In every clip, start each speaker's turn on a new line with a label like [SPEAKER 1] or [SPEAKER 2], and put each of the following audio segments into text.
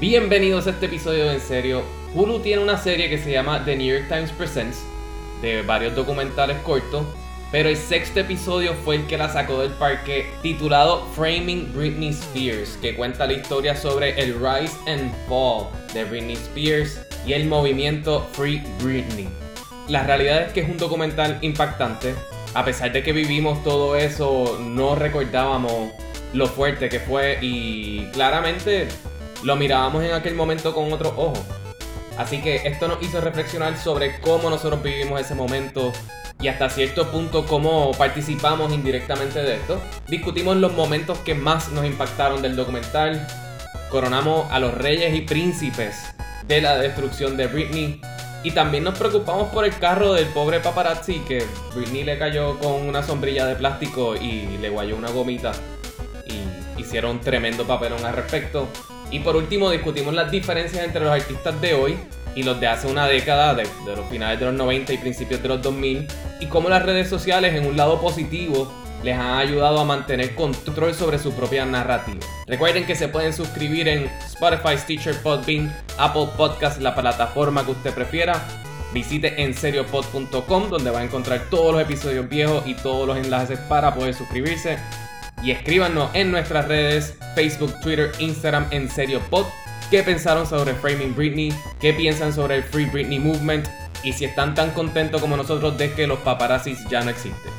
[SPEAKER 1] Bienvenidos a este episodio de En Serio. Hulu tiene una serie que se llama The New York Times Presents, de varios documentales cortos, pero el sexto episodio fue el que la sacó del parque, titulado Framing Britney Spears, que cuenta la historia sobre el rise and fall de Britney Spears y el movimiento Free Britney. La realidad es que es un documental impactante. A pesar de que vivimos todo eso, no recordábamos lo fuerte que fue y claramente lo mirábamos en aquel momento con otro ojo. Así que esto nos hizo reflexionar sobre cómo nosotros vivimos ese momento y hasta cierto punto cómo participamos indirectamente de esto. Discutimos los momentos que más nos impactaron del documental. Coronamos a los reyes y príncipes de la destrucción de Britney. Y también nos preocupamos por el carro del pobre paparazzi que Britney le cayó con una sombrilla de plástico y le guayó una gomita. Y hicieron un tremendo papelón al respecto. Y por último discutimos las diferencias entre los artistas de hoy y los de hace una década, de, los finales de los 90 y principios de los 2000, y cómo las redes sociales en un lado positivo les han ayudado a mantener control sobre su propia narrativa. Recuerden que se pueden suscribir en Spotify, Stitcher, Podbean, Apple Podcast, la plataforma que usted prefiera. Visite enseriopod.com donde va a encontrar todos los episodios viejos y todos los enlaces para poder suscribirse y escríbanos en nuestras redes Facebook, Twitter, Instagram en serio pod qué pensaron sobre Framing Britney, qué piensan sobre el Free Britney Movement y si están tan contentos como nosotros de que los paparazzis ya no existen.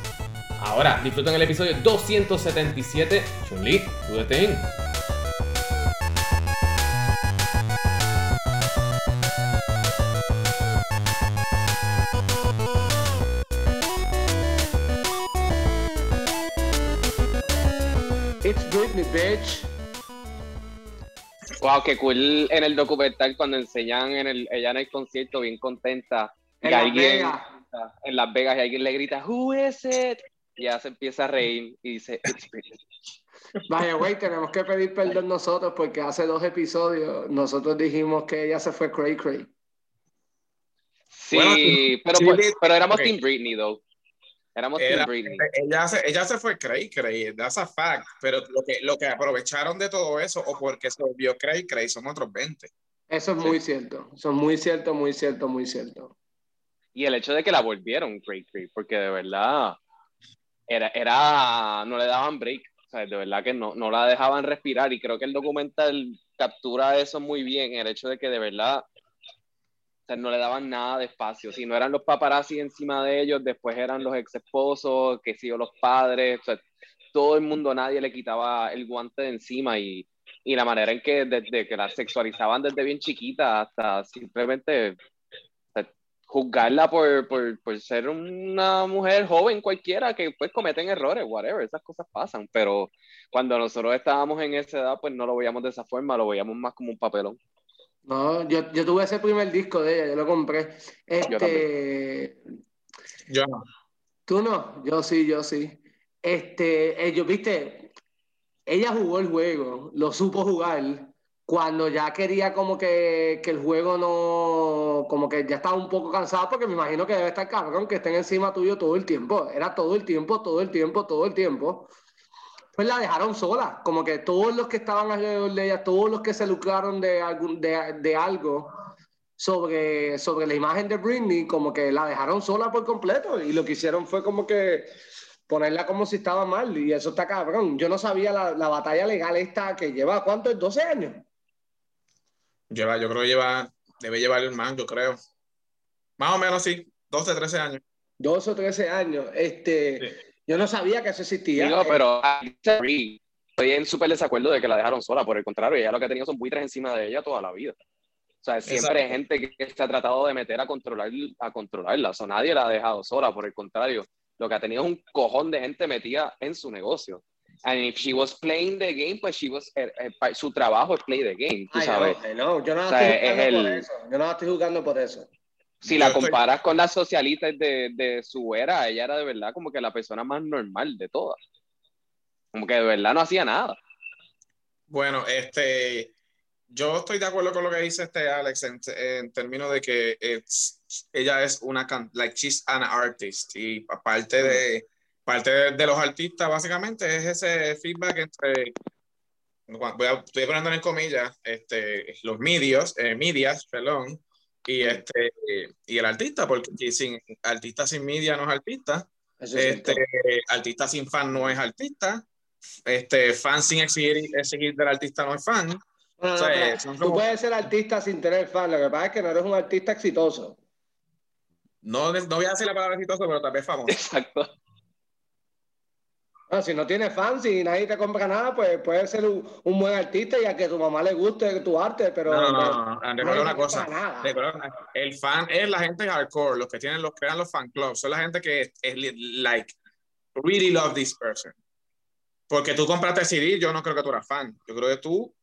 [SPEAKER 1] Ahora, disfruten el episodio 277. Chun-Li, do the thing.
[SPEAKER 2] Bitch.
[SPEAKER 3] Wow, qué cool en el documental cuando enseñan en el, ella en el concierto bien contenta.
[SPEAKER 2] En
[SPEAKER 3] y
[SPEAKER 2] Las
[SPEAKER 3] alguien
[SPEAKER 2] Vegas.
[SPEAKER 3] en Las Vegas y alguien le grita, Who is it? Y ella se empieza a reír y dice, It's Britney.
[SPEAKER 2] Vaya, güey, tenemos que pedir perdón nosotros porque hace dos episodios nosotros dijimos que ella se fue cray cray.
[SPEAKER 3] Sí,
[SPEAKER 4] Bueno,
[SPEAKER 3] pero,
[SPEAKER 4] sí,
[SPEAKER 3] pues- pero éramos
[SPEAKER 4] ok.
[SPEAKER 3] Team Britney, though. Éramos
[SPEAKER 4] Era-
[SPEAKER 3] Team Britney.
[SPEAKER 4] ella, se, ella se fue cray cray, that's a fact, pero lo que, lo que aprovecharon de todo eso o porque se volvió cray cray son otros 20.
[SPEAKER 2] Eso es muy cierto. Eso es muy cierto, muy cierto, muy cierto.
[SPEAKER 3] Y el hecho de que la volvieron Cray Cray, porque de verdad era, era, no le daban break. O sea, de verdad que no, no la dejaban respirar. Y creo que el documental captura eso muy bien, el hecho de que de verdad o sea, no le daban nada de espacio. Si no eran los paparazzi encima de ellos, después eran los ex esposos, que si o los padres. O sea, todo el mundo, nadie le quitaba el guante de encima. Y, y la manera en que desde que la sexualizaban desde bien chiquita hasta simplemente o juzgarla por, por, por ser una mujer joven cualquiera que pues cometen errores, whatever, esas cosas pasan, pero cuando nosotros estábamos en esa edad pues no lo veíamos de esa forma, lo veíamos más como un papelón.
[SPEAKER 2] No, yo, yo tuve ese primer disco de ella, yo lo compré.
[SPEAKER 3] Yo
[SPEAKER 2] Este,
[SPEAKER 4] Yo no.
[SPEAKER 2] tú no, yo sí, yo sí. Este, ellos, viste, ella jugó el juego, lo supo jugar cuando ya quería como que, que el juego no, como que ya estaba un poco cansado, porque me imagino que debe estar cabrón que estén encima tuyo todo el tiempo. Era todo el tiempo, todo el tiempo, todo el tiempo. Pues la dejaron sola, como que todos los que estaban alrededor de ella, todos los que se lucraron de, algún, de, de algo sobre, sobre la imagen de Britney, como que la dejaron sola por completo y lo que hicieron fue como que ponerla como si estaba mal y eso está cabrón. Yo no sabía la, la batalla legal esta que lleva, ¿cuánto es? ¿12 años?
[SPEAKER 4] Lleva, yo creo que lleva, debe llevar más, yo creo. Más o menos sí, 12, 13 años.
[SPEAKER 2] 12 o 13 años. Este,
[SPEAKER 4] Sí.
[SPEAKER 2] Yo no sabía que eso existía.
[SPEAKER 3] Digo,
[SPEAKER 2] Eh,
[SPEAKER 3] pero estoy en súper desacuerdo de que la dejaron sola, por el contrario, ella lo que ha tenido son buitres encima de ella toda la vida. O sea, siempre hay gente que, se ha tratado de meter a, controlar, a controlarla, o sea, nadie la ha dejado sola, por el contrario, lo que ha tenido es un cojón de gente metida en su negocio. And if she was playing the game, pues she was, eh, eh, su trabajo es play the game, tú sabes.
[SPEAKER 2] no, no, yo no
[SPEAKER 3] O sea,
[SPEAKER 2] estoy
[SPEAKER 3] es
[SPEAKER 2] jugando por
[SPEAKER 3] el-
[SPEAKER 2] eso. Yo no estoy jugando por eso.
[SPEAKER 3] Si la
[SPEAKER 4] estoy-
[SPEAKER 3] comparas con las socialistas de, de su era, ella era de verdad como que la persona más normal de todas. Como que de verdad no hacía nada.
[SPEAKER 4] Bueno, este, yo estoy de acuerdo con lo que dice este Alex en, en términos de que ella es una, like she's an artist y aparte de, parte de, de los artistas básicamente es ese feedback entre voy a, estoy poniendo en comillas, este, los medios, eh, medias, perdón, y, este, y el artista, porque sin artista sin media no es artista, este, artista sin fan no es artista, este, fan sin exigir, exigir del artista no es fan.
[SPEAKER 2] Tú puedes ser artista sin tener fan, lo que pasa es que no eres un artista exitoso.
[SPEAKER 4] No, no voy a decir la palabra exitoso, pero tal vez famoso.
[SPEAKER 3] Exacto.
[SPEAKER 2] Si no tienes fans y nadie te compra nada, pues puedes ser un, un, buen artista y a que tu mamá le guste tu arte, pero.
[SPEAKER 4] No, no, no, recuerda una cosa. el fan es la gente hardcore, los que tienen los crean los fan clubs, son la gente que es, like really love this person. Porque tú compraste el CD, yo no creo que tú eras fan. Yo creo que tú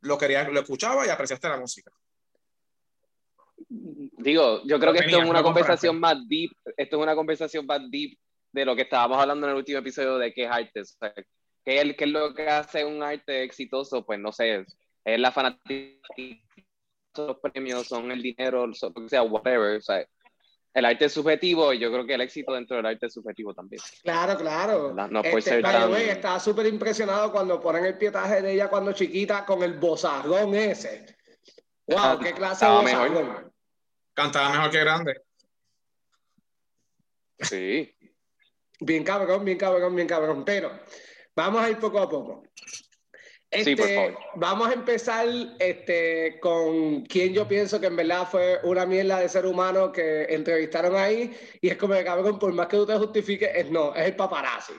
[SPEAKER 4] lo querías, lo escuchabas y apreciaste la música.
[SPEAKER 3] Digo, yo creo que esto es una conversación más deep, esto es una conversación más deep de lo que estábamos hablando en el último episodio de qué es arte. O ¿qué, es, es, lo que hace un arte exitoso? Pues no sé, es la fanática, los premios, son el dinero, son, o sea, whatever. O sea, el arte es subjetivo y yo creo que el éxito dentro del arte es subjetivo también.
[SPEAKER 2] Claro, claro.
[SPEAKER 3] No, puede este, ser tan...
[SPEAKER 2] estaba súper impresionado cuando ponen el pietaje de ella cuando chiquita con el bozarrón ese. ¡Wow! ¡Qué clase de
[SPEAKER 4] mejor. Cantaba mejor que grande.
[SPEAKER 3] Sí.
[SPEAKER 2] Bien cabrón, bien cabrón, bien cabrón. Pero vamos a ir poco a poco.
[SPEAKER 3] sí, por este, favor.
[SPEAKER 2] Vamos a empezar este, con quien yo pienso que en verdad fue una mierda de ser humano que entrevistaron ahí. Y es como que, cabrón, por más que tú te justifiques, es no, es el paparazzi.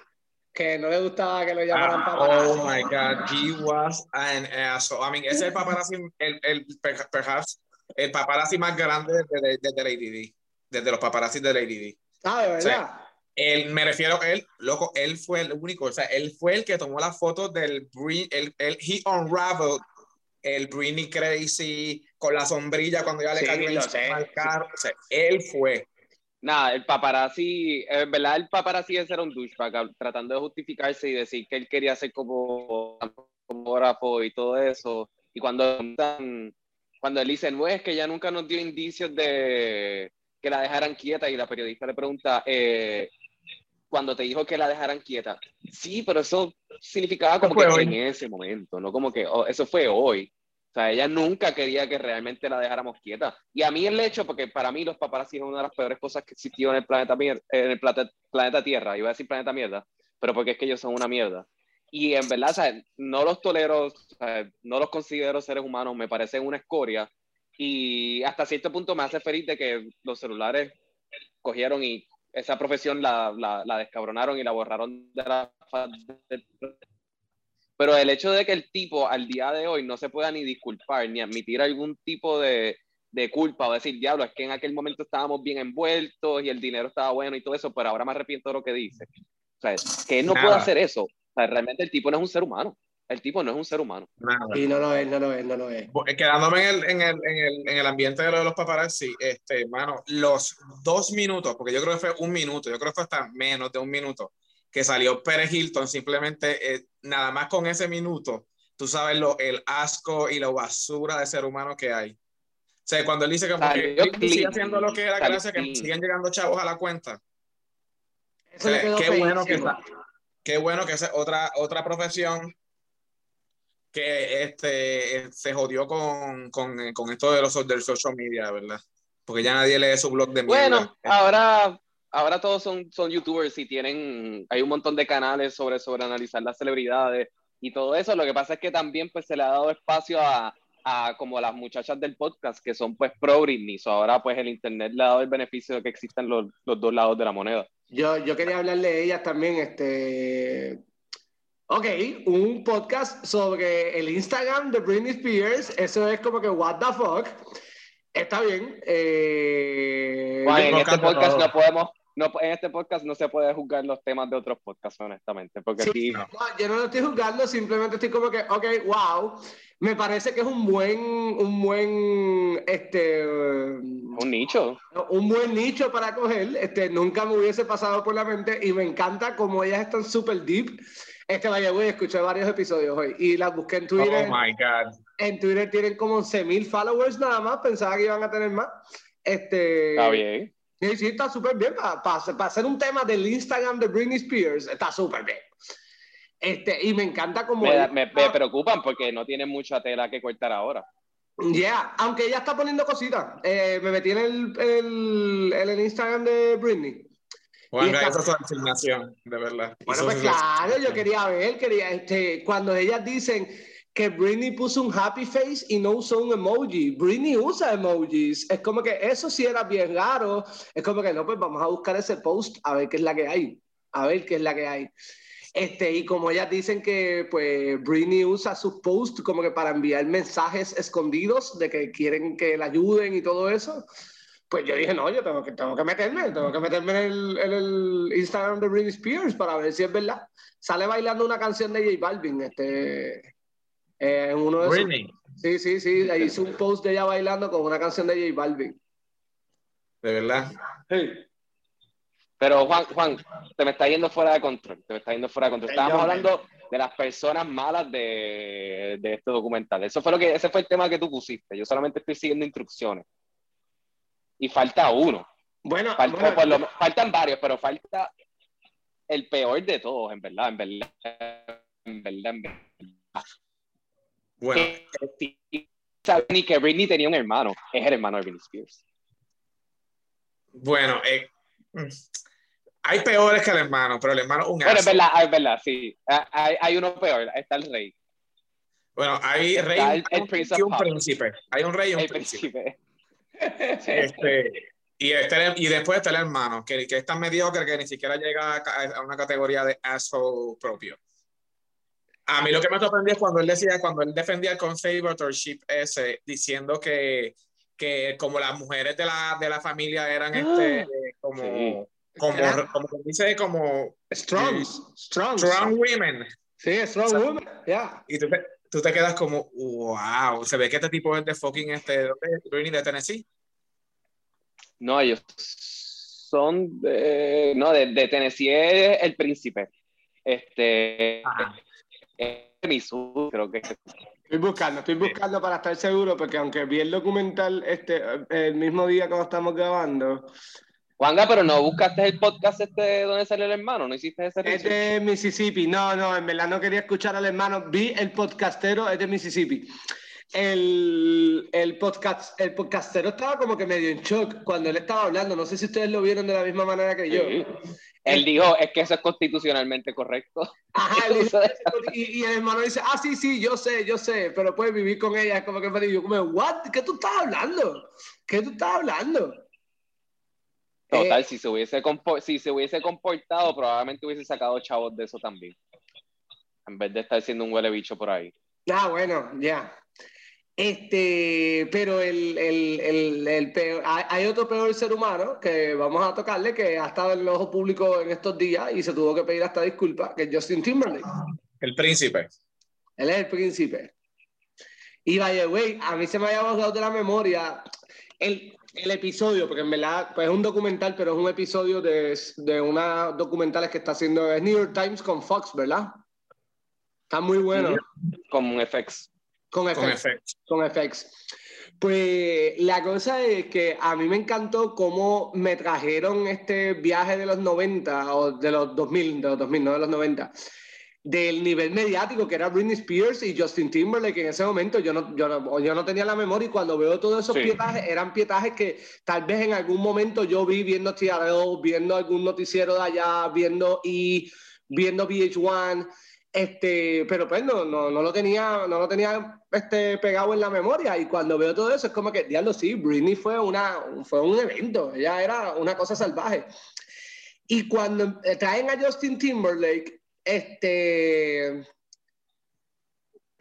[SPEAKER 2] Que no le gustaba que lo llamaran ah, paparazzi.
[SPEAKER 4] Oh my God, he was an asshole. I mean, ese es el paparazzi, el, el, perhaps, el paparazzi más grande desde, desde, la ADD. Desde los paparazzi de la ADD.
[SPEAKER 2] Ah, de verdad
[SPEAKER 4] él, me refiero a él, loco, él fue el único, o sea, él fue el que tomó la foto del, el, el, he unraveled el Britney Crazy con la sombrilla cuando ya le cayó el carro, o sea, él fue.
[SPEAKER 3] Nada, el paparazzi, en verdad el paparazzi es ser un douchebag, tratando de justificarse y decir que él quería ser como fotógrafo y todo eso, y cuando cuando él dice, no es que ya nunca nos dio indicios de que la dejaran quieta y la periodista le pregunta, eh, cuando te dijo que la dejaran quieta. Sí, pero eso significaba como que en ese momento, no como que oh, eso fue hoy. O sea, ella nunca quería que realmente la dejáramos quieta. Y a mí el hecho, porque para mí los paparazzi es una de las peores cosas que existió en el planeta, en el planeta, Tierra, iba a decir planeta mierda, pero porque es que ellos son una mierda. Y en verdad, o sea, no los tolero, o sea, no los considero seres humanos, me parecen una escoria. Y hasta cierto punto me hace feliz de que los celulares cogieron y esa profesión la, la, la, descabronaron y la borraron de la pero el hecho de que el tipo al día de hoy no se pueda ni disculpar ni admitir algún tipo de, de culpa o decir, diablo, es que en aquel momento estábamos bien envueltos y el dinero estaba bueno y todo eso, pero ahora me arrepiento de lo que dice. O sea, que él no puede hacer eso. O sea, realmente el tipo no es un ser humano. El tipo no es un ser humano.
[SPEAKER 2] Y no lo es, no lo es, no lo es.
[SPEAKER 4] Quedándome en el, en el, en el, en el ambiente de, lo de los paparazzi, este, mano, los dos minutos, porque yo creo que fue un minuto, yo creo que fue hasta menos de un minuto, que salió Pérez Hilton, simplemente, eh, nada más con ese minuto, tú sabes lo, el asco y la basura de ser humano que hay. O sea, cuando él dice que, porque sigue haciendo lo que era, gracias que siguen llegando chavos a la cuenta. qué, bueno que qué bueno que es otra, otra profesión que este, se jodió con, con, con esto de los del social media, ¿verdad? Porque ya nadie lee su blog de
[SPEAKER 3] mierda. Bueno, ahora, ahora todos son, son youtubers y tienen, hay un montón de canales sobre, sobre analizar las celebridades y todo eso. Lo que pasa es que también pues se le ha dado espacio a, a como las muchachas del podcast que son pues pro Britney. ahora pues el internet le ha dado el beneficio de que existan los, los dos lados de la moneda.
[SPEAKER 2] Yo, yo quería hablarle de ellas también, este, Ok, un podcast sobre el Instagram de Britney Spears. Eso es como que, what the fuck. Está bien.
[SPEAKER 3] Eh, en este podcast no podemos, no, en este podcast no se puede juzgar los temas de otros podcasts, honestamente. Porque aquí...
[SPEAKER 2] no, yo no lo estoy juzgando, simplemente estoy como que, ok, wow. Me parece que es un buen, un buen, este...
[SPEAKER 3] Un nicho.
[SPEAKER 2] Un buen nicho para coger. Este, nunca me hubiese pasado por la mente y me encanta como ellas están súper deep. Este vaya, güey, escuché varios episodios hoy y las busqué en Twitter.
[SPEAKER 4] Oh my God.
[SPEAKER 2] En Twitter tienen como 11.000 followers nada más, pensaba que iban a tener más. Este,
[SPEAKER 3] está bien.
[SPEAKER 2] Sí, sí, está súper bien. Para, para, hacer un tema del Instagram de Britney Spears, está súper bien. Este, y me encanta como.
[SPEAKER 3] Me,
[SPEAKER 2] ella-
[SPEAKER 3] me- me preocupan porque no tienen mucha tela que cortar ahora.
[SPEAKER 2] Yeah, aunque ella está poniendo cositas. Eh, me metí en el, el Instagram de Britney.
[SPEAKER 4] Juan su asignación, de verdad.
[SPEAKER 2] Bueno, pues claro, yo quería ver, quería, este, cuando ellas dicen que Britney puso un happy face y no usó un emoji. Britney usa emojis. Es como que eso sí era bien raro. Es como que no, pues vamos a buscar ese post a ver qué es la que hay. A ver qué es la que hay. Este, y como ellas dicen que pues Britney usa sus posts como que para enviar mensajes escondidos de que quieren que la ayuden y todo eso, pues yo dije, no, yo tengo que, tengo que meterme, tengo que meterme en el, en el Instagram de Britney Spears para ver si es verdad. Sale bailando una canción de J Balvin, este, eh, en uno de sus-
[SPEAKER 4] Britney,
[SPEAKER 2] Sí, sí, sí, ahí hizo un post de ella bailando con una canción de J Balvin.
[SPEAKER 4] de verdad.
[SPEAKER 3] Pero Juan, Juan, te me está yendo fuera de control. Te me está yendo fuera de control. Estábamos hablando de las personas malas de, de este documental. Eso fue lo que, ese fue el tema que tú pusiste. Yo solamente estoy siguiendo instrucciones. Y falta uno.
[SPEAKER 2] Bueno,
[SPEAKER 3] Falta-
[SPEAKER 2] bueno,
[SPEAKER 3] por lo- faltan varios, pero falta el peor de todos, en verdad, en verdad. En verdad, en verdad.
[SPEAKER 4] Bueno,
[SPEAKER 3] ni que Britney tenía un hermano. Es el hermano de Britney Spears.
[SPEAKER 4] bueno, eh, mm, hay peores que el hermano, pero el hermano es un
[SPEAKER 3] Bueno, es verdad, es verdad, sí. Ah, Hay, hay uno peor. Está el rey.
[SPEAKER 4] Bueno, hay rey
[SPEAKER 3] el- el
[SPEAKER 4] y un príncipe. Hay un rey y un
[SPEAKER 3] El
[SPEAKER 4] príncipe.
[SPEAKER 3] príncipe.
[SPEAKER 4] Este, y, este- y después está el hermano, que, que es tan mediocre que ni siquiera llega a, una categoría de asshole propio. A mí lo que me sorprendió es cuando él decía, cuando él defendía el conservatorship ese, diciendo que, que como las mujeres de la, de la familia eran este, como,
[SPEAKER 3] Sí.
[SPEAKER 4] como, como dice, como
[SPEAKER 2] Strongs, Strongs.
[SPEAKER 4] strong women.
[SPEAKER 2] Sí, Strong Woman, ya.
[SPEAKER 4] Y tú te, tú te quedas como, wow, se ve que este tipo es de fucking, este, ¿dónde es? Britney de Tennessee.
[SPEAKER 3] No, ellos son de, no, de, de Tennessee es el príncipe. Este, es de Missouri, creo que.
[SPEAKER 2] Estoy buscando, estoy buscando para estar seguro, porque aunque vi el documental este, el mismo día que lo estamos grabando,
[SPEAKER 3] Juanga, pero no buscaste el podcast este donde sale el hermano, no hiciste ese
[SPEAKER 2] es de Mississippi. No, no, en verdad no quería escuchar al hermano. Vi el podcastero, es de Mississippi. El, el, podcast, el podcastero estaba como que medio en shock cuando él estaba hablando. No sé si ustedes lo vieron de la misma manera que yo.
[SPEAKER 3] Sí. Él dijo, es que eso es constitucionalmente correcto.
[SPEAKER 2] Ajá, él dice- y, y el hermano dice, ah, sí, sí, yo sé, yo sé, pero puedes vivir con ella. Es como que me como, what? ¿Qué tú estás hablando? ¿Qué tú estás hablando?
[SPEAKER 3] Total,
[SPEAKER 2] Eh,
[SPEAKER 3] si, se hubiese compo- si se hubiese comportado, probablemente hubiese sacado chavos de eso también. En vez de estar siendo un huele bicho por ahí.
[SPEAKER 2] Ah, bueno, ya. Este, pero el, el, el, el peor, hay, hay otro peor ser humano que vamos a tocarle que ha estado en el ojo público en estos días y se tuvo que pedir hasta disculpas, que es Justin Timberlake.
[SPEAKER 4] El príncipe.
[SPEAKER 2] Él es el príncipe. Y by the way, a mí se me había borrado de la memoria el, el episodio, porque en verdad pues, es un documental, pero es un episodio de, de unas documentales que está haciendo es New York Times con Fox, ¿verdad? Está muy bueno.
[SPEAKER 3] Como un FX.
[SPEAKER 2] Con
[SPEAKER 4] Con
[SPEAKER 2] efectos
[SPEAKER 4] efecto.
[SPEAKER 2] con FX. Pues la cosa es que a mí me encantó cómo me trajeron este viaje de los 90 o de los 2000, de los 2000, no de los 90, del nivel mediático que era Britney Spears y Justin Timberlake en ese momento. Yo no, yo no, yo no tenía la memoria y cuando veo todos esos
[SPEAKER 3] Sí.
[SPEAKER 2] pietajes, eran pietajes que tal vez en algún momento yo vi viendo TRL, viendo algún noticiero de allá, viendo y viendo VH1. Este, pero pues no, no, no lo tenía, no lo tenía este, pegado en la memoria. Y cuando veo todo eso, es como que, diablo, sí, Britney fue, una, fue un evento, ella era una cosa salvaje. Y cuando eh, traen a Justin Timberlake, este,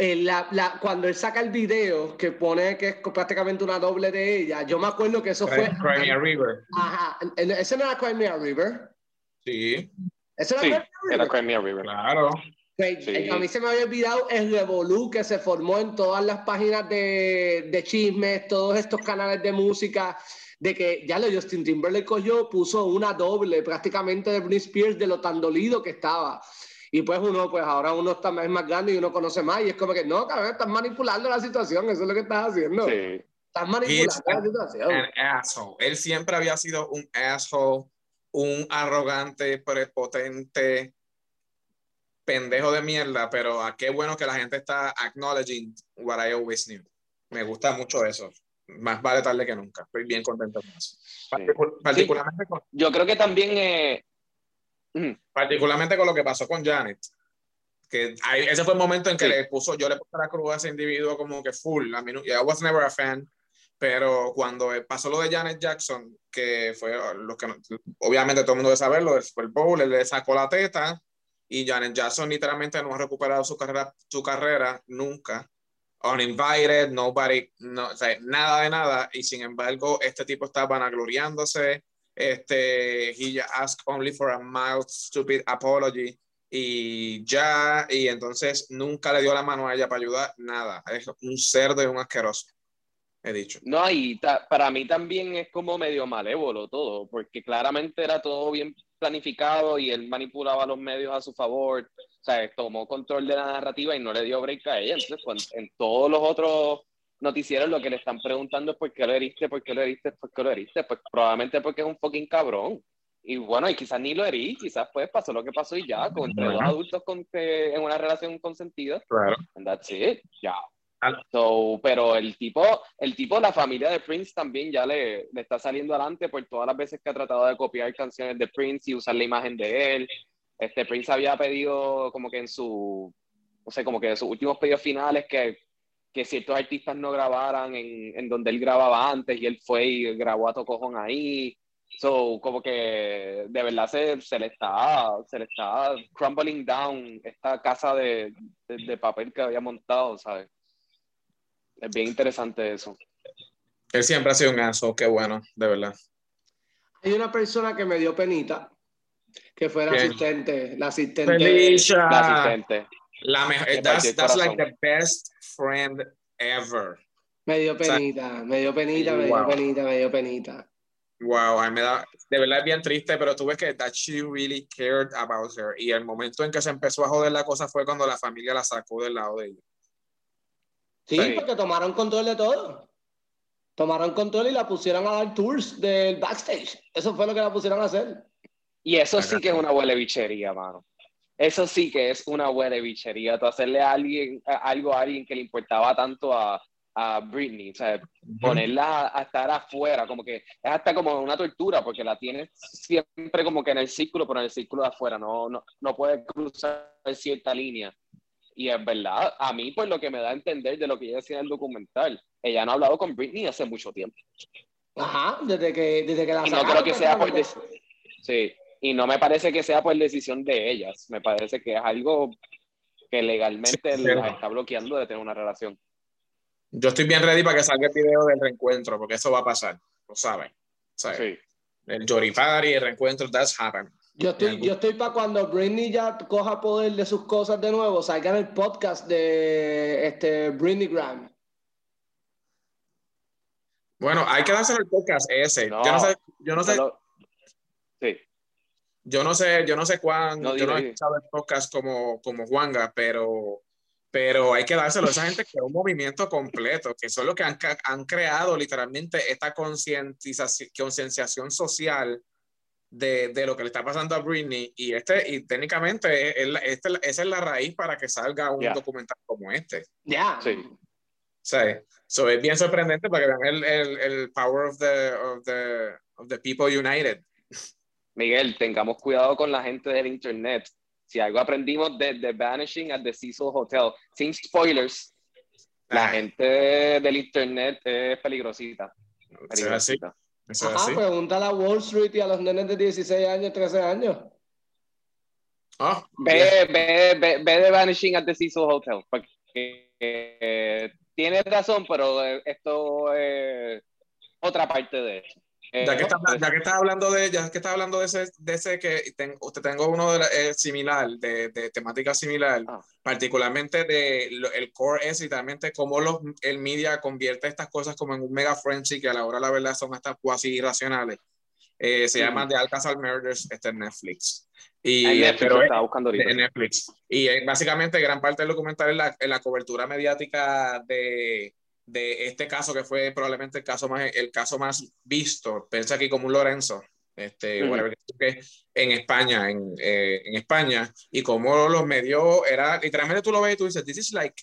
[SPEAKER 2] eh, la- la- cuando él saca el video que pone que es prácticamente una doble de ella, yo me acuerdo que eso fue.
[SPEAKER 4] Crimea River.
[SPEAKER 2] Ajá, ese no era Crimea River.
[SPEAKER 4] Sí,
[SPEAKER 2] Ese era
[SPEAKER 3] Sí,
[SPEAKER 2] Crimea River.
[SPEAKER 3] era Crimea River.
[SPEAKER 4] claro.
[SPEAKER 2] Pues,
[SPEAKER 3] Sí.
[SPEAKER 2] A mí se me había olvidado el revolú que se formó en todas las páginas de, de chismes, todos estos canales de música, de que ya lo Justin Timberlake cogió, puso una doble prácticamente de Britney Spears de lo tan dolido que estaba. Y pues uno, pues ahora uno está más, más grande y uno conoce más y es como que no, cabrón, estás manipulando la situación, eso es lo que estás haciendo.
[SPEAKER 3] Sí.
[SPEAKER 2] Estás manipulando
[SPEAKER 4] He's
[SPEAKER 2] la situación.
[SPEAKER 4] An asshole. Él siempre había sido un asshole, un arrogante, prepotente, pendejo de mierda, pero a qué bueno que la gente está acknowledging what I always knew. Me gusta mucho eso. Más vale tarde que nunca. Estoy bien contento con eso. Particu- Particularmente, con,
[SPEAKER 3] Yo creo que también. eh, mm,
[SPEAKER 4] particularmente con lo que pasó con Janet. Que ahí- ese fue el momento en que
[SPEAKER 3] Sí.
[SPEAKER 4] le puso, yo le puse la cruz a ese individuo como que full. I mean, I was never a fan. Pero cuando pasó lo de Janet Jackson, que fue lo que obviamente todo el mundo debe saberlo, del Super Bowl, él le sacó la teta y Janet Jackson literalmente no ha recuperado su carrera, su carrera nunca. Uninvited, nobody, no, o sea, nada de nada. Y sin embargo, este tipo está vanagloriándose. Este, he asked only for a mild, stupid apology. Y ya, y entonces nunca le dio la mano a ella para ayudar, nada. Es un cerdo y un asqueroso. He dicho.
[SPEAKER 3] No, y para mí también es como medio malévolo todo, porque claramente era todo bien planificado y él manipulaba los medios a su favor, o sea, tomó control de la narrativa y no le dio break a ella. Entonces, en todos los otros noticieros lo que le están preguntando es por qué lo heriste, por qué lo heriste, por qué lo heriste, pues probablemente porque es un fucking cabrón. Y bueno, y quizás ni lo herí, quizás pues pasó lo que pasó y ya, con entre dos adultos con, que- en una relación consentida.
[SPEAKER 4] Claro.
[SPEAKER 3] And that's it, ya. So, pero el tipo, el tipo, la familia de Prince también ya le, le está saliendo adelante por todas las veces que ha tratado de copiar canciones de Prince y usar la imagen de él. Este Prince había pedido como que en su, no sé, como que en sus últimos pedidos finales que, que ciertos artistas no grabaran en, en donde él grababa antes y él fue y grabó a Tocojón ahí. So, como que de verdad se, se le está, se le está crumbling down esta casa de, de, de papel que había montado, ¿sabes? Es bien interesante eso.
[SPEAKER 4] Él siempre ha sido un aso, qué bueno, de verdad.
[SPEAKER 2] Hay una persona que me dio penita, que fue la
[SPEAKER 4] ¿Quién?
[SPEAKER 2] asistente, la asistente.
[SPEAKER 4] Felicia.
[SPEAKER 3] La asistente.
[SPEAKER 4] La mejor,
[SPEAKER 3] Me
[SPEAKER 4] that's, that's like the best friend ever.
[SPEAKER 2] Me dio
[SPEAKER 4] sea,
[SPEAKER 2] penita, me dio penita, me dio
[SPEAKER 4] wow.
[SPEAKER 2] penita, me dio penita.
[SPEAKER 4] Wow, a mí me da, de verdad es bien triste, pero tú ves que that she really cared about her. Y el momento en que se empezó a joder la cosa fue cuando la familia la sacó del lado de ella.
[SPEAKER 2] Sí,
[SPEAKER 3] Sí.
[SPEAKER 2] porque tomaron control de todo. Tomaron control y la pusieron a dar tours del backstage. Eso fue lo que la pusieron a hacer.
[SPEAKER 3] Y eso sí que es una huele bichería, mano. Eso sí que es una huele bichería. Tú hacerle a alguien, a- algo a alguien que le importaba tanto a, a Britney, o sea, ponerla a, a estar afuera, como que es hasta como una tortura, porque la tienes siempre como que en el círculo, pero en el círculo de afuera, no, no, no puede cruzar cierta línea. Y es verdad, a mí, pues lo que me da a entender de lo que ella decía en el documental, ella no ha hablado con Britney hace mucho tiempo.
[SPEAKER 2] Ajá, desde que, desde que la
[SPEAKER 3] Y no creo que sea por Sí, y no me parece que sea por decisión de ellas. Me parece que es algo que legalmente
[SPEAKER 4] Sí,
[SPEAKER 3] las está bloqueando de tener una relación.
[SPEAKER 4] Yo estoy bien ready para que salga el video del reencuentro, porque eso va a pasar, lo saben. ¿sabes?
[SPEAKER 3] Sí.
[SPEAKER 4] El Jory Party, el reencuentro, that's happened.
[SPEAKER 2] Yo estoy, yo estoy para cuando Britney ya coja poder de sus cosas de nuevo, salga en el podcast de este Britney Graham.
[SPEAKER 4] Bueno, hay que dárselo el podcast ese.
[SPEAKER 3] No.
[SPEAKER 4] yo no sé, yo no sé,
[SPEAKER 3] Sí,
[SPEAKER 4] yo no sé, yo no sé cuán,
[SPEAKER 3] No,
[SPEAKER 4] yo no he escuchado el podcast como, como Juanga, pero, pero hay que dárselo a esa gente que es un movimiento completo, que son los que han, han creado literalmente esta concientización, concienciación social de, de lo que le está pasando a Britney y este, y técnicamente es- es este- esa es la raíz para que salga un
[SPEAKER 3] Ya.
[SPEAKER 4] documental como este.
[SPEAKER 2] Ya.
[SPEAKER 3] sí.
[SPEAKER 4] O sea, so es bien sorprendente para que vean el, el, el power of the, of, the, of the people united.
[SPEAKER 3] Miguel, tengamos cuidado con la gente del internet. Si algo aprendimos de The Vanishing at the Cecil Hotel, sin spoilers, la
[SPEAKER 4] Ay,
[SPEAKER 3] gente del internet es peligrosita.
[SPEAKER 4] eso es así.
[SPEAKER 3] peligrosita.
[SPEAKER 4] Eso es
[SPEAKER 2] Ajá,
[SPEAKER 4] así.
[SPEAKER 2] pregúntale a Wall Street y a los nenes de 16 años, 13 años.
[SPEAKER 4] Oh,
[SPEAKER 3] Ve, ve, ve, ve The Vanishing at the Cecil Hotel. Porque eh, tienes razón, pero eh, esto es otra parte de eso.
[SPEAKER 4] Ya que,
[SPEAKER 3] Eh,
[SPEAKER 4] está, ya que estás hablando de ya que estás hablando de ese, de ese que ten- usted tengo uno de la- eh, similar de, de temática similar
[SPEAKER 3] Ah.
[SPEAKER 4] particularmente de lo- el core es literalmente cómo los, el media convierte estas cosas como en un mega frenzy que a la hora la verdad son hasta cuasi irracionales Eh, se
[SPEAKER 3] Ujú.
[SPEAKER 4] llama The Alcazar Murders este en Netflix y
[SPEAKER 3] en
[SPEAKER 4] eh,
[SPEAKER 3] Netflix,
[SPEAKER 4] pero
[SPEAKER 3] estaba buscando ahorita.
[SPEAKER 4] de Netflix. Y eh, básicamente gran parte del documental es la, es la cobertura mediática de, de este caso que fue probablemente el caso más, el caso más visto. Piensa aquí como un Lorenzo. este, en España, en, eh, en, España, y como los medios, era, literalmente tú lo ves y tú dices, this is like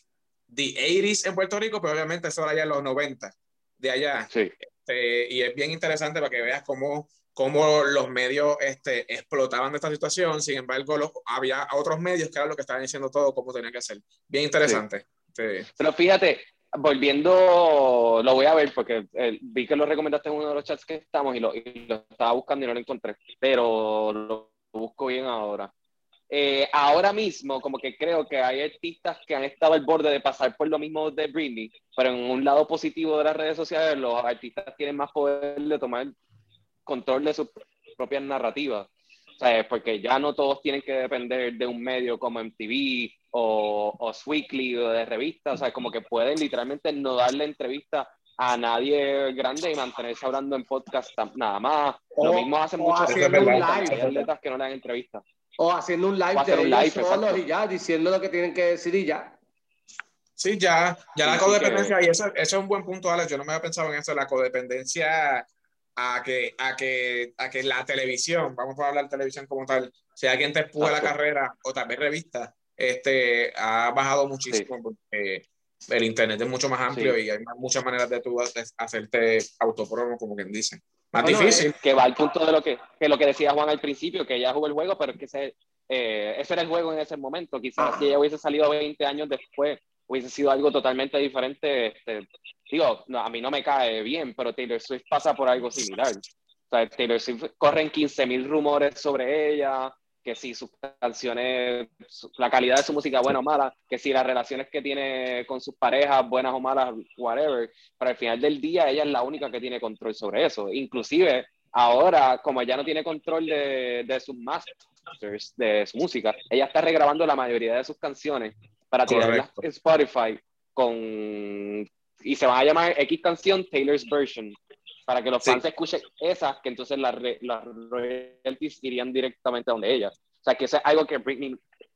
[SPEAKER 4] the 80s en Puerto Rico, pero obviamente eso era ya en los 90 de allá.
[SPEAKER 3] Sí.
[SPEAKER 4] Este, y es bien interesante para que veas cómo, cómo los medios este, explotaban de esta situación, sin embargo, los, había otros medios que eran lo que estaban diciendo todo, cómo tenía que ser. Bien interesante.
[SPEAKER 3] Pero fíjate, volviendo, lo voy a ver porque eh, vi que lo recomendaste en uno de los chats que estamos y lo, estaba buscando y no lo encontré, pero lo busco bien ahora. Eh, ahora mismo, como que creo que hay artistas que han estado al borde de pasar por lo mismo de Britney, pero en un lado positivo de las redes sociales, los artistas tienen más poder de tomar control de sus propias narrativas. O sea, porque ya no todos tienen que depender de un medio como MTV o, o Weekly o de revistas, o sea, como que pueden literalmente no darle entrevista a nadie grande y mantenerse hablando en podcast nada más. Lo mismo hacen muchos atletas que no le dan entrevistas.
[SPEAKER 2] O haciendo un live de ellos solos y ya, diciendo lo que tienen que decir y ya.
[SPEAKER 4] Sí, ya, ya la codependencia, y eso, eso, es un buen punto, Alex, yo no me había pensado en eso, la codependencia a que, a que, a que la televisión, vamos a hablar de televisión como tal, sea quien te empuje la carrera o tal vez revista, este, ha bajado muchísimo porque el internet es mucho más amplio y hay muchas maneras de tú hacerte autopromo, como quien dice. Más difícil.
[SPEAKER 3] que va al punto de lo que, que, lo que decía Juan al principio, que ella jugó el juego, pero que ese, eh, ese era el juego en ese momento. Quizás si ella hubiese salido 20 años después, hubiese sido algo totalmente diferente. Este, digo, no, a mí no me cae bien, pero Taylor Swift pasa por algo similar. O sea, Taylor Swift corren 15.000 rumores sobre ella, que si sus canciones, la calidad de su música buena o mala, que si las relaciones que tiene con sus parejas, buenas o malas, whatever, pero al final del día ella es la única que tiene control sobre eso. Inclusive ahora, como ella no tiene control de, de sus masters, de su música, ella está regrabando la mayoría de sus canciones para tirarlas en Spotify con y se va a llamar X canción Taylor's Version para que los fans escuchen esas, que entonces las, las royalties irían directamente a donde ella. O sea, que eso es algo que Britney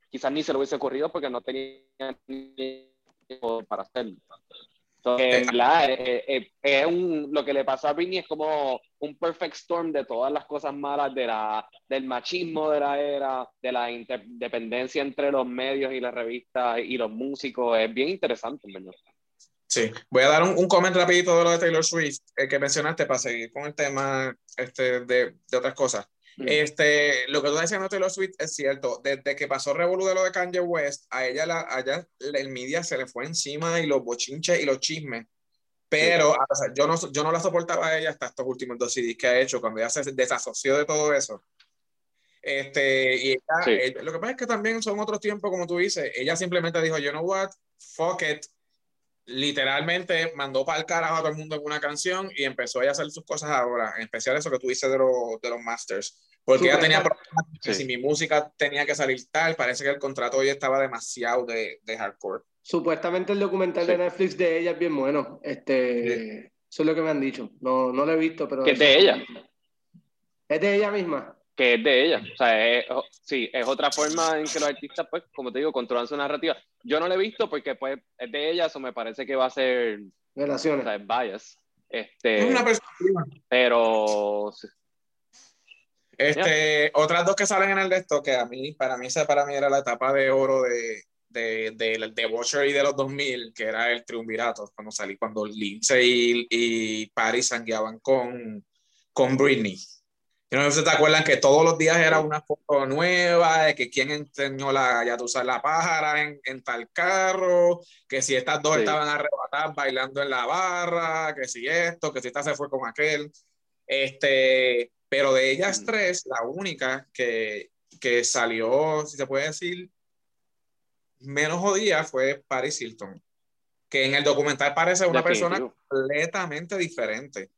[SPEAKER 3] quizás ni se lo hubiese ocurrido porque no tenía tiempo para hacerlo. Entonces, eh, eh, es un, lo que le pasó a Britney es como un perfect storm de todas las cosas malas de la, del machismo de la era, de la independencia entre los medios y las revistas y los músicos. Es bien interesante, ¿verdad?
[SPEAKER 4] Sí, voy a dar un, un comentario rapidito de lo de Taylor Swift eh, que mencionaste para seguir con el tema este, de, de otras cosas. Mm. Este, lo que tú estás diciendo de Taylor Swift es cierto. Desde que pasó Revolu de lo de Kanye West, a ella, la, a ella el media se le fue encima y los bochinches y los chismes. Pero o sea, yo, no, yo no la soportaba a ella hasta estos últimos dos CDs que ha hecho, cuando ella se desasoció de todo eso. Este, y ella, lo que pasa es que también son otros tiempos, como tú dices. Ella simplemente dijo, you know what, fuck it, literalmente mandó para el carajo a todo el mundo con una canción y empezó a hacer sus cosas ahora, en especial eso que tú dices de, de los masters. Porque ella tenía problemas que si mi música tenía que salir tal, parece que el contrato hoy estaba demasiado de, de hardcore.
[SPEAKER 2] Supuestamente el documental de Netflix de ella es bien bueno. Este, Eso es lo que me han dicho. No, no lo he visto, pero...
[SPEAKER 3] ¿Que es de ella?
[SPEAKER 2] Es de ella misma
[SPEAKER 3] que es de ella. O sea, es, sí, es otra forma en que los artistas, pues, como te digo, controlan su narrativa. Yo no lo he visto porque, pues, es de ella, eso me parece que va a ser...
[SPEAKER 2] Relaciones.
[SPEAKER 3] O sea, es bias. Este,
[SPEAKER 4] es una perspectiva.
[SPEAKER 3] Pero...
[SPEAKER 4] Este, otras dos que salen en el de esto, que a mí, para mí, esa para mí era la etapa de oro de, de, de, de y de los 2000, que era el triunvirato, cuando salí, cuando Lindsay y, y Paris sangueaban con, con Britney. Yo no sé si te acuerdan que todos los días era una foto nueva de que quién enseñó la, ya tú sabes, la pájara en, en tal carro, que si estas dos estaban arrebatadas bailando en la barra, que si esto, que si esta se fue con aquel. Este, pero de ellas tres, la única que, que salió, si se puede decir, menos jodida fue Paris Hilton, que en el documental parece una persona completamente diferente.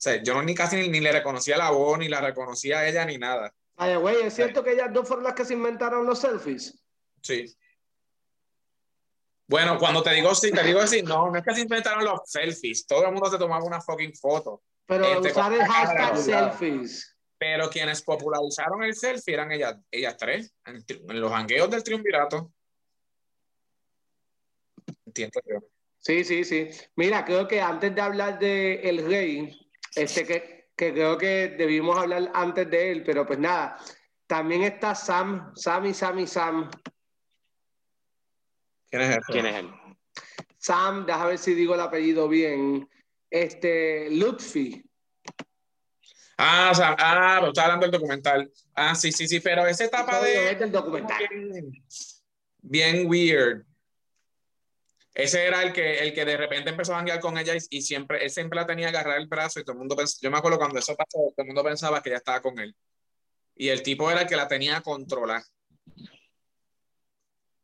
[SPEAKER 4] Sea, yo no, ni casi ni, le reconocía la voz, ni la reconocía a ella, ni nada.
[SPEAKER 2] Ay, güey, ¿es cierto que ellas dos fueron las que se inventaron los selfies?
[SPEAKER 4] Sí. Bueno, cuando te digo sí, te digo sí, no, no es que se inventaron los selfies. Todo el mundo se tomaba una fucking foto.
[SPEAKER 2] Pero este, usar el hashtag selfies.
[SPEAKER 4] Pero quienes popularizaron el selfie eran ellas, ellas tres, en, los hangueos del triunvirato. Entiendo
[SPEAKER 2] Sí, sí, sí. Mira, creo que antes de hablar de El Rey, este, que creo que debimos hablar antes de él, pero pues nada. También está Sam, Sammy, Sammy, Sam.
[SPEAKER 4] ¿Quién es él?
[SPEAKER 3] ¿Quién es él?
[SPEAKER 2] Sam, déjame ver si digo el apellido bien. Este, Lutfi.
[SPEAKER 4] Ah, o sea, ah, pero estaba hablando del documental. Ah, sí, sí, sí, pero esa etapa de.
[SPEAKER 2] Es del documental.
[SPEAKER 4] Bien, bien weird. Ese era el que, el que de repente empezó a janguear con ella y, y siempre, él siempre la tenía agarrar el brazo y todo el mundo pensaba, yo me acuerdo cuando eso pasó, todo el mundo pensaba que ella estaba con él. Y el tipo era el que la tenía controlada.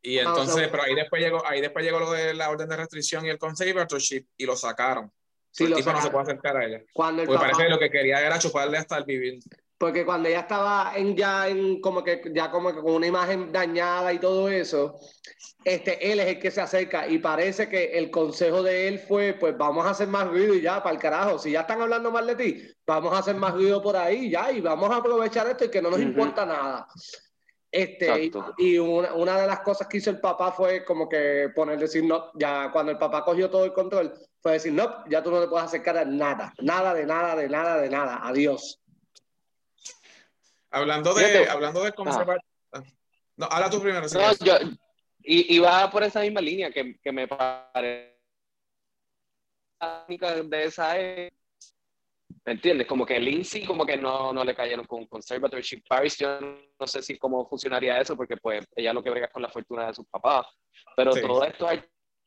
[SPEAKER 4] Y
[SPEAKER 2] Ah,
[SPEAKER 4] entonces, pero ahí después llegó, ahí después llegó lo de la orden de restricción y el conservatorship y lo sacaron.
[SPEAKER 2] Sí,
[SPEAKER 4] el
[SPEAKER 2] lo
[SPEAKER 4] tipo no se
[SPEAKER 2] sacaron.
[SPEAKER 4] puede acercar a ella.
[SPEAKER 2] Cuando el
[SPEAKER 4] Porque
[SPEAKER 2] papá,
[SPEAKER 4] parece que lo que quería era chuparle hasta el vivir.
[SPEAKER 2] Porque cuando ella estaba en ya en como que ya como que con una imagen dañada y todo eso, este él es el que se acerca y parece que el consejo de él fue, pues vamos a hacer más ruido y ya para el carajo, si ya están hablando mal de ti, vamos a hacer más ruido por ahí ya y vamos a aprovechar esto y que no nos
[SPEAKER 3] Ujú.
[SPEAKER 2] importa nada. Este, y,
[SPEAKER 3] Exacto.
[SPEAKER 2] y una, una de las cosas que hizo el papá fue como que poner, decir, no, ya cuando el papá cogió todo el control, fue decir, no, ya tú no te puedes acercar a nada, nada, de nada, de nada, de nada, adiós.
[SPEAKER 4] Hablando de,
[SPEAKER 3] Fíjate.
[SPEAKER 4] hablando de conservar. No, habla tú primero.
[SPEAKER 3] No, yo y, y va por esa misma línea que, que me parece de esa es ¿me entiendes? Como que Lindsay como que no, no le cayeron con conservatorship Paris yo no sé si cómo funcionaría eso porque pues ella lo que brega es con la fortuna de sus papás pero
[SPEAKER 4] Sí.
[SPEAKER 3] todos estos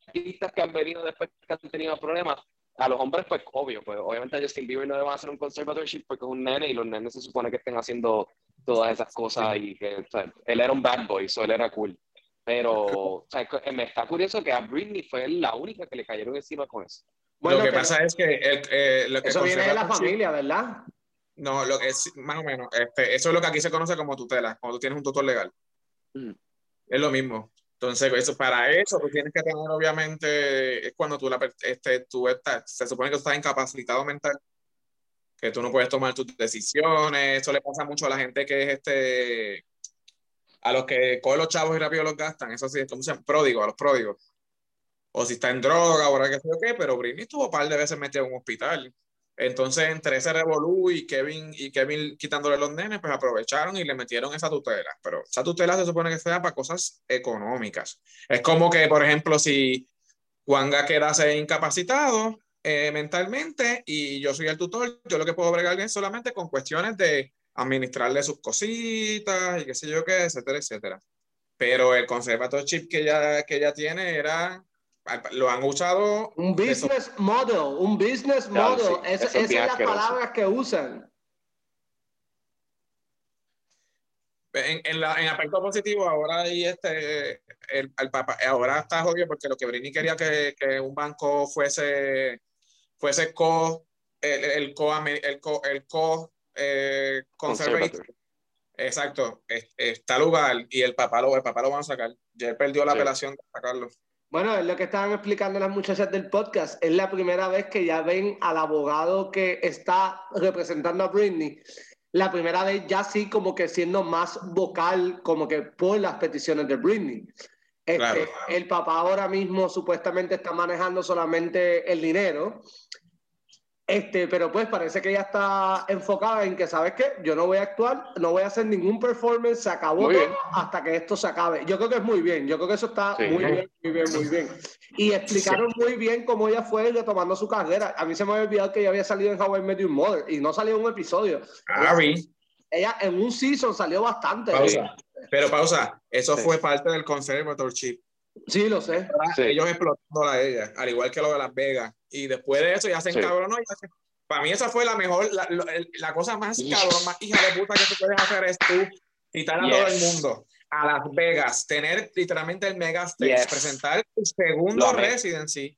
[SPEAKER 3] artistas que han venido después que han tenido problemas a los hombres pues obvio pues obviamente a Justin Bieber no le van a hacer un conservatorship porque es un nene y los nenes se supone que estén haciendo todas esas cosas y que o sea, él era un bad boy so él era cool pero o sea, que- me está curioso que a Britney fue la única que le cayeron encima con eso
[SPEAKER 2] Bueno,
[SPEAKER 4] lo que
[SPEAKER 2] pero
[SPEAKER 4] pasa es que, el, eh, lo que
[SPEAKER 2] eso viene de la familia, ¿verdad?
[SPEAKER 4] No, lo que es más o menos. Este, eso es lo que aquí se conoce como tutela, cuando tú tienes un tutor legal.
[SPEAKER 3] Mm.
[SPEAKER 4] Es lo mismo. Entonces, eso, para eso, tú tienes que tener, obviamente, es cuando tú, la, este, tú estás, se supone que tú estás incapacitado mental, que tú no puedes tomar tus decisiones. Eso le pasa mucho a la gente que es este, a los que cogen los chavos y rápido los gastan. Eso sí, ¿cómo se llama? Pródigo, a los pródigos. O si está en droga, ahora que sé yo qué, pero Britney estuvo un par de veces metida en un hospital. Entonces, entre ese revolú y Kevin, y Kevin quitándole los nenes, pues aprovecharon y le metieron esa tutela. Pero esa tutela se supone que sea para cosas económicas. Es como que, por ejemplo, si Juanga quedase incapacitado eh, mentalmente y yo soy el tutor, yo lo que puedo bregar es solamente con cuestiones de administrarle sus cositas y qué sé yo qué, etcétera, etcétera. Pero el conservatorship que ella, que ella tiene era, lo han usado
[SPEAKER 2] Un business model, un business
[SPEAKER 3] Claro,
[SPEAKER 2] model.
[SPEAKER 3] sí,
[SPEAKER 2] Esa-
[SPEAKER 3] es
[SPEAKER 2] esas
[SPEAKER 3] bien
[SPEAKER 2] son las
[SPEAKER 3] asqueroso.
[SPEAKER 2] palabras que usan.
[SPEAKER 4] En, en, la, en aspecto positivo, ahora ahí este, el, el papá, ahora está jodido porque lo que Brini quería que, que un banco fuese, fuese co, el, el co, el co, el co eh,
[SPEAKER 3] conservator
[SPEAKER 4] Exacto, es- está lugar y el papá lo, el papá lo van a sacar. Ya él perdió la
[SPEAKER 3] Sí.
[SPEAKER 4] apelación de sacarlo.
[SPEAKER 2] Bueno, es lo que estaban explicando las muchachas del podcast. Es la primera vez que ya ven al abogado que está representando a Britney. La primera vez ya sí como que siendo más vocal como que por las peticiones de Britney. Este,
[SPEAKER 4] Claro.
[SPEAKER 2] El papá ahora mismo supuestamente está manejando solamente el dinero. Este, pero pues parece que ella está enfocada en que, ¿sabes qué? Yo no voy a actuar, no voy a hacer ningún performance, se acabó todo hasta que esto se acabe. Yo creo que es muy bien, yo creo que eso está
[SPEAKER 3] Sí.
[SPEAKER 2] muy bien, muy bien, muy bien. Y explicaron muy bien cómo ella fue retomando su carrera. A mí se me había olvidado que ella había salido en How I Met Your Mother y no salió en un episodio.
[SPEAKER 4] Ari,
[SPEAKER 2] Ella en un season salió bastante.
[SPEAKER 4] pausa. Pero pausa, eso
[SPEAKER 3] Sí.
[SPEAKER 4] fue parte del conservatorship.
[SPEAKER 2] Sí, lo sé.
[SPEAKER 3] Sí.
[SPEAKER 4] ellos explotándola a ella, al igual que lo de Las Vegas. Y después de eso ya se
[SPEAKER 3] Sí.
[SPEAKER 4] encabronó. y ya se- Para mí esa fue la mejor, la, el- la cosa más cabrón, más hija de puta que tú puedes hacer es tú citar a
[SPEAKER 3] Yes.
[SPEAKER 4] todo el mundo a Las Vegas, tener literalmente el mega stage,
[SPEAKER 3] Yes.
[SPEAKER 4] presentar tu segundo residency.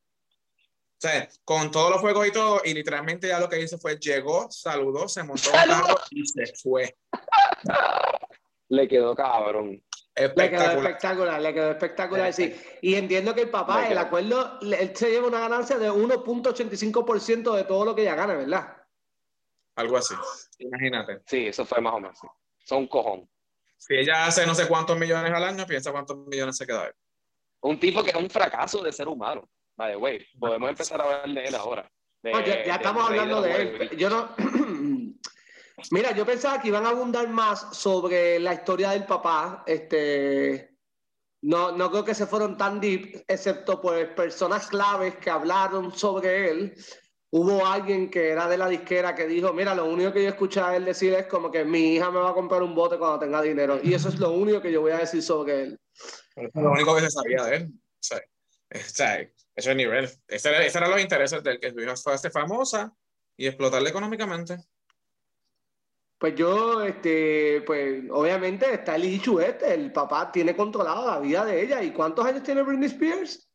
[SPEAKER 4] O sea, con todos los fuegos y todo, y literalmente ya lo que hizo fue llegó, saludó, se montó un carro y se fue.
[SPEAKER 3] le quedó cabrón
[SPEAKER 2] Le quedó
[SPEAKER 4] Espectacular.
[SPEAKER 2] espectacular, le quedó espectacular, sí. Y entiendo que el papá, el acuerdo, él se lleva una ganancia de 1.85% de todo lo que ella gana, ¿verdad?
[SPEAKER 4] Algo así. Imagínate.
[SPEAKER 3] sí eso fue más o menos son un cojón
[SPEAKER 4] Si ella hace no sé cuántos millones al año, piensa cuántos millones se queda él.
[SPEAKER 3] un tipo que es un fracaso de ser humano by the way podemos empezar a hablar de él ahora
[SPEAKER 2] De, ya, ya, estamos hablando de él. Yo no. Mira, yo pensaba que iban a abundar más sobre la historia del papá. Este, no, no creo que se fueron tan deep, excepto por personas claves que hablaron sobre él. Hubo alguien que era de la disquera que dijo, mira, lo único que yo escuché a él decir es como que mi hija me va a comprar un bote cuando tenga dinero. Y eso es lo único que yo voy a decir sobre él.
[SPEAKER 4] lo único que se sabía de él. O sea, ese nivel. Ese era, ese era los intereses del que su hija fuese famosa y explotarle económicamente.
[SPEAKER 2] Pues yo, este, pues obviamente está el este, el papá tiene controlado la vida de ella. ¿Y cuántos años tiene Britney Spears?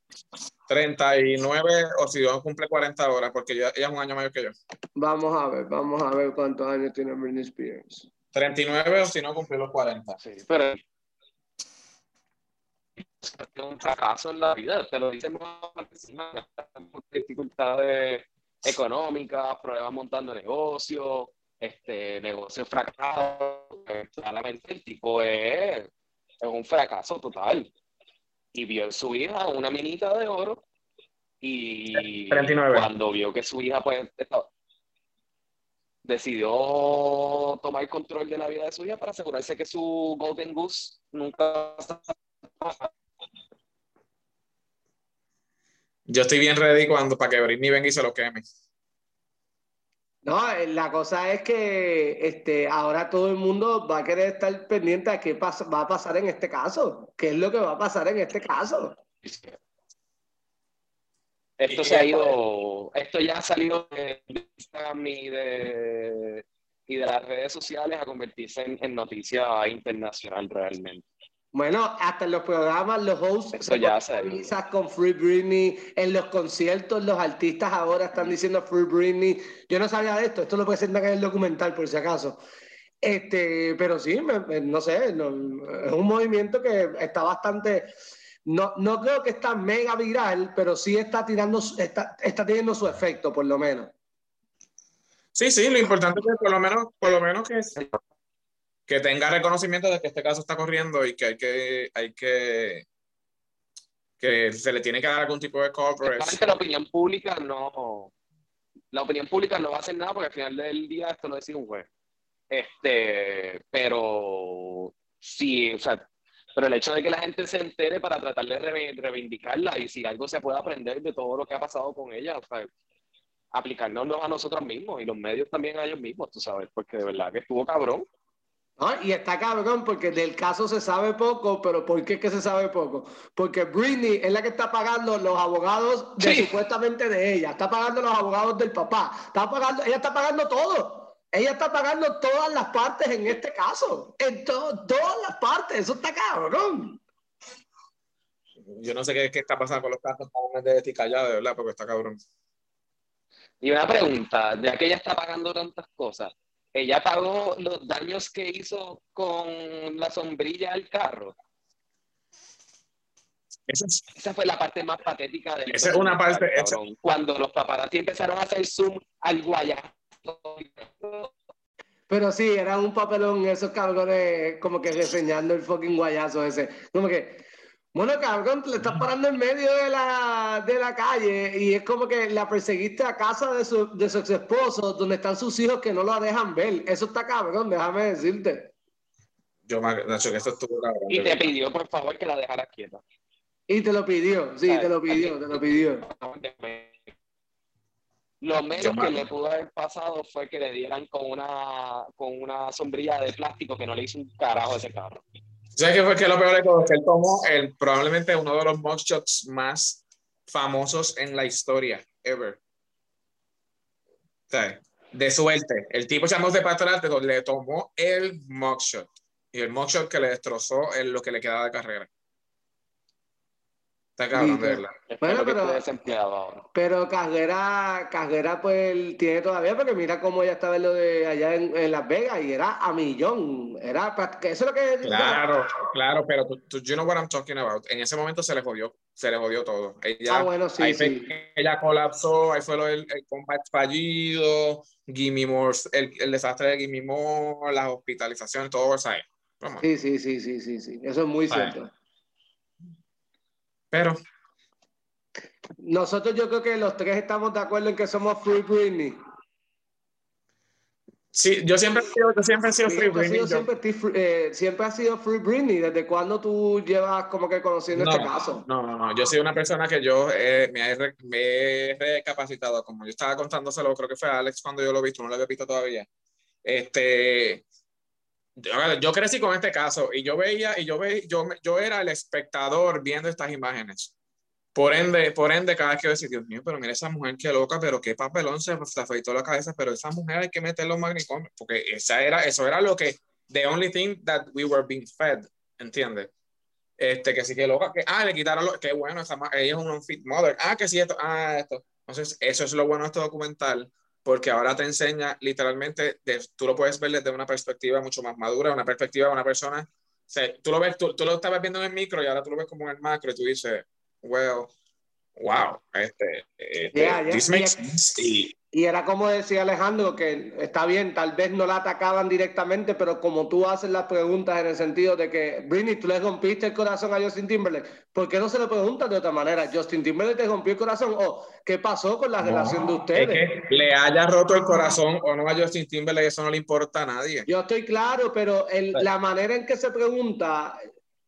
[SPEAKER 4] 39 o si Dios cumple 40 horas, porque ella, es un año mayor que yo.
[SPEAKER 2] Vamos a ver, vamos a ver cuántos años tiene Britney Spears.
[SPEAKER 4] 39 o si no cumple los 40.
[SPEAKER 3] Sí, pero un fracaso en la vida, te lo dicen dificultades económicas, problemas montando negocios, este negocio fracasado, claramente el tipo es, es un fracaso total. Y vio en su hija una minita de oro y cuando vio que su hija pues decidió tomar control de la vida de su hija para asegurarse que su Golden Goose nunca
[SPEAKER 4] yo estoy bien ready cuando para que Britney venga y se lo queme.
[SPEAKER 2] No, la cosa es que este, ahora todo el mundo va a querer estar pendiente a qué pasa, va a pasar en este caso. ¿Qué es lo que va a pasar en este caso?
[SPEAKER 3] Esto se ha ido, esto ya ha salido de Instagram y de, y de las redes sociales a convertirse en, en noticia internacional realmente.
[SPEAKER 2] Bueno, hasta en los programas, los hosts
[SPEAKER 3] se
[SPEAKER 2] con Free Britney, en los conciertos, los artistas ahora están diciendo Free Britney. Yo no sabía de esto, esto lo presentan en el documental, por si acaso. Este, pero sí, no sé, es un movimiento que está bastante. No, no creo que está mega viral, pero sí está tirando, está, está teniendo su efecto, por lo menos.
[SPEAKER 4] Sí, sí, lo importante es que por lo menos, por lo menos que que tenga reconocimiento de que este caso está corriendo y que hay que, hay que, que se le tiene que dar algún tipo de
[SPEAKER 3] coverage. La opinión pública no, la opinión pública no va a hacer nada porque al final del día esto lo decide un juez. Este, pero sí, o sea, pero el hecho de que la gente se entere para tratar de reivindicarla y si algo se puede aprender de todo lo que ha pasado con ella, o sea, a nosotros mismos y los medios también a ellos mismos, tú sabes, porque de verdad que estuvo cabrón.
[SPEAKER 2] Y está cabrón porque del caso se sabe poco, pero ¿por qué es que se sabe poco? Porque Britney es la que está pagando los abogados de, supuestamente de ella, está pagando los abogados del papá, está pagando, ella está pagando todo. Ella está pagando todas las partes en este caso, en todas las partes, eso está cabrón.
[SPEAKER 4] Yo no sé qué, qué está pasando con los casos de ética ya, de verdad, porque está cabrón.
[SPEAKER 3] Y una pregunta, ya que ella está pagando tantas cosas, ella pagó los daños que hizo con la sombrilla al carro. Esa, fue la parte más patética del
[SPEAKER 4] Esa es una parte.
[SPEAKER 3] Cuando los paparazzi empezaron a hacer zoom al guayazo.
[SPEAKER 2] Pero sí, era un papelón esos cabrones como que reseñando el fucking guayazo ese. Como que bueno, cabrón, le estás parando en medio de la, de la calle y es como que la perseguiste a casa de su, de su ex esposo, donde están sus hijos que no la dejan ver. Eso está cabrón, déjame decirte.
[SPEAKER 4] Yo, Nacho, que esto estuvo cabrón.
[SPEAKER 3] Y te pidió, por favor, que la dejaras quieta.
[SPEAKER 2] Y te lo pidió, sí, te lo pidió, te lo pidió.
[SPEAKER 3] Lo menos que le pudo haber pasado fue que le dieran con una, con una sombrilla de plástico que no le hizo un carajo a ese carro.
[SPEAKER 4] ¿Sabes qué fue que lo peor de todo? Que él tomó el, probablemente uno de los mugshots más famosos en la historia, ever. De suerte. El tipo echándose para atrás le tomó el mugshot. Y el mugshot que le destrozó en lo que le quedaba de carrera. Está cabrón, de verdad.
[SPEAKER 2] Bueno, pero, desempleado pero Casguera, pues tiene todavía, porque mira cómo ella estaba en lo de allá en, Las Vegas y era a millón. Era, eso es lo que.
[SPEAKER 4] Claro, claro, pero tú, you know what I'm talking about. En ese momento se le jodió, se le jodió todo. Ella,
[SPEAKER 2] ah, bueno, sí, sí.
[SPEAKER 4] ella colapsó, ahí fue lo del el combat fallido, Gimme More, el, el, desastre de Gimme More, las hospitalizaciones, todo eso ahí.
[SPEAKER 2] Sí, sí, sí, sí, sí, sí. Eso es muy cierto.
[SPEAKER 4] Pero.
[SPEAKER 2] Nosotros yo creo que los tres estamos de acuerdo en que somos Free Britney.
[SPEAKER 4] Sí, yo siempre, he sido- yo siempre he sido Free Britney. yo-
[SPEAKER 2] siempre, eh, siempre sido Free Britney. ¿Desde cuándo tú llevas como que conociendo
[SPEAKER 4] No,
[SPEAKER 2] este caso?
[SPEAKER 4] no, no, no, yo soy una persona que yo eh, me, he me he recapacitado, como yo estaba contándoselo, creo que fue a Alex cuando yo lo vi, tú no lo había visto todavía. Este, yo, crecí con este caso y yo veía, y yo veía, yo, yo era el espectador viendo estas imágenes. Por ende, por ende, cada vez que yo decía, Dios mío, pero mira esa mujer qué loca, pero qué papelón se, afeitó la cabeza, pero esa mujer hay que meterlo en magnicomio, porque esa era, eso era lo que, the only thing that we were being fed, ¿entiendes? Este, que sí que loca, que, ah, le quitaron lo, qué bueno, esa, ella es un unfit mother, ah, que sí, esto, ah, esto. Entonces, eso es lo bueno de este documental, porque ahora te enseña literalmente, de- tú lo puedes ver desde una perspectiva mucho más madura, una perspectiva de una persona, o sea, tú lo ves, tú, tú lo estabas viendo en el micro y ahora tú lo ves como en el macro y tú dices, well, wow, este, este,
[SPEAKER 2] Yeah, yeah,
[SPEAKER 4] this makes
[SPEAKER 2] yeah.
[SPEAKER 4] sense. Y,
[SPEAKER 2] Y era como decía Alejandro, que está bien, tal vez no la atacaban directamente, pero como tú haces las preguntas en el sentido de que, Britney, tú le rompiste el corazón a Justin Timberlake, ¿por qué no se lo preguntas de otra manera? ¿Justin Timberlake te rompió el corazón? ¿O qué pasó con la relación de
[SPEAKER 4] es
[SPEAKER 2] ustedes?
[SPEAKER 4] que le haya roto el corazón o no a Justin Timberlake, eso no le importa a nadie.
[SPEAKER 2] Yo estoy claro, pero el- la manera en que se pregunta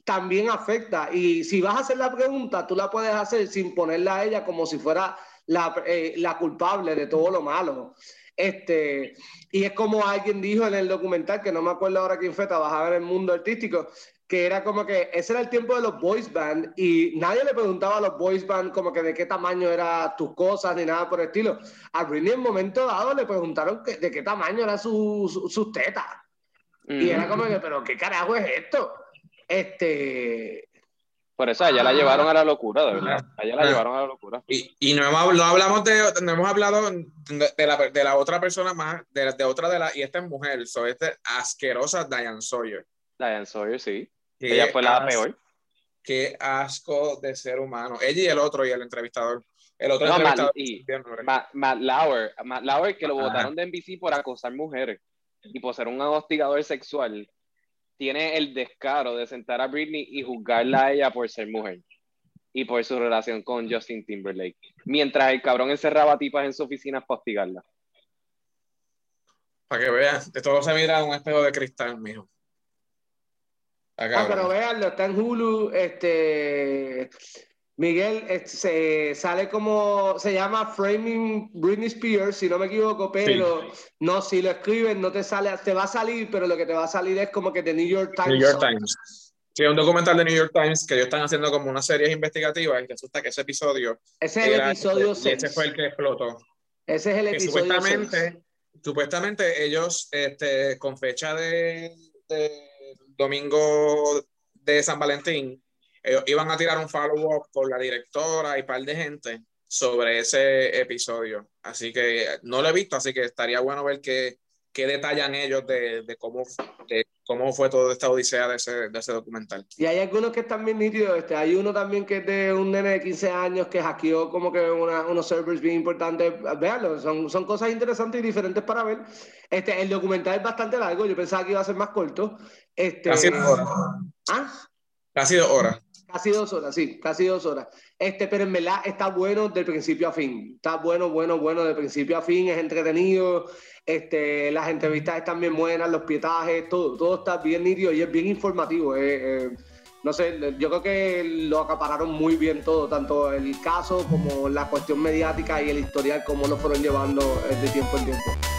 [SPEAKER 2] también afecta. Y si vas a hacer la pregunta, tú la puedes hacer sin ponerla a ella como si fuera la, eh, la culpable de todo lo malo. Este, y es como alguien dijo en el documental, que no me acuerdo ahora quién fue, trabajaba en el mundo artístico, que era como que ese era el tiempo de los boys band y nadie le preguntaba a los boys band como que de qué tamaño eran tus cosas ni nada por el estilo. A Britney en un momento dado le preguntaron que- de qué tamaño eran sus su, tetas. Y era como que, pero ¿qué carajo es esto? Este,
[SPEAKER 3] Por eso allá la llevaron a la locura, de verdad. Allá la
[SPEAKER 4] Ah.
[SPEAKER 3] llevaron a la locura.
[SPEAKER 4] Y, y no, hemos, no hablamos de, no hemos hablado de, la, de la otra persona más, de, de otra de la, y esta es mujer, so, esta asquerosa Diane Sawyer.
[SPEAKER 3] Diane Sawyer, sí.
[SPEAKER 4] Qué
[SPEAKER 3] Ella fue la peor.
[SPEAKER 4] Qué asco de ser humano. Ella y el otro, y el entrevistador. El otro
[SPEAKER 3] No,
[SPEAKER 4] entrevistador.
[SPEAKER 3] Matt, y-. Matt, Matt Lauer, Matt Lauer que lo
[SPEAKER 4] Ajá.
[SPEAKER 3] votaron de NBC por acosar mujeres y por ser un hostigador sexual, tiene el descaro de sentar a Britney y juzgarla a ella por ser mujer y por su relación con Justin Timberlake, mientras el cabrón encerraba tipas en su oficina para hostigarla.
[SPEAKER 4] Para que vean, de todo se mira un espejo de cristal, mijo.
[SPEAKER 2] Ah, pero véanlo, está en Hulu, este, Miguel se sale como, se llama Framing Britney Spears, si no me equivoco, pero no, si lo escriben no te sale, te va a salir, pero lo que te va a salir es como que de New York Times.
[SPEAKER 4] New York Times. Sí, un documental de New York Times que ellos están haciendo como una serie investigativa y resulta que ese episodio
[SPEAKER 2] Ese es el
[SPEAKER 4] era-
[SPEAKER 2] episodio
[SPEAKER 4] y
[SPEAKER 2] 6.
[SPEAKER 4] ese fue el que explotó.
[SPEAKER 2] Ese es el
[SPEAKER 4] que
[SPEAKER 2] episodio 6.
[SPEAKER 4] supuestamente, supuestamente ellos, este, con fecha de, de domingo de San Valentín, iban a tirar un follow-up con la directora y un par de gente sobre ese episodio. Así que no lo he visto, así que estaría bueno ver qué, qué detallan ellos de, de cómo, de cómo fue toda esta odisea de ese, de ese documental.
[SPEAKER 2] Y hay algunos que están bien nítidos. Este, hay uno también que es de un nene de 15 años que hackeó como que una- unos servers bien importantes. Veanlo, son, son cosas interesantes y diferentes para ver. Este, el documental es bastante largo. Yo pensaba que iba a ser más corto. Este,
[SPEAKER 4] Casi dos horas.
[SPEAKER 2] ¿Ah?
[SPEAKER 4] Casi dos horas.
[SPEAKER 2] Casi dos horas, sí, casi dos horas. Este, pero en verdad está bueno del principio a fin. Está bueno, bueno, bueno de principio a fin. Es entretenido. Este, las entrevistas están bien buenas, los pietajes, todo, todo está bien nítido y es bien informativo. eh, eh, no sé, yo creo que lo acapararon muy bien todo, tanto el caso como la cuestión mediática y el historial, cómo lo fueron llevando eh, de tiempo en tiempo.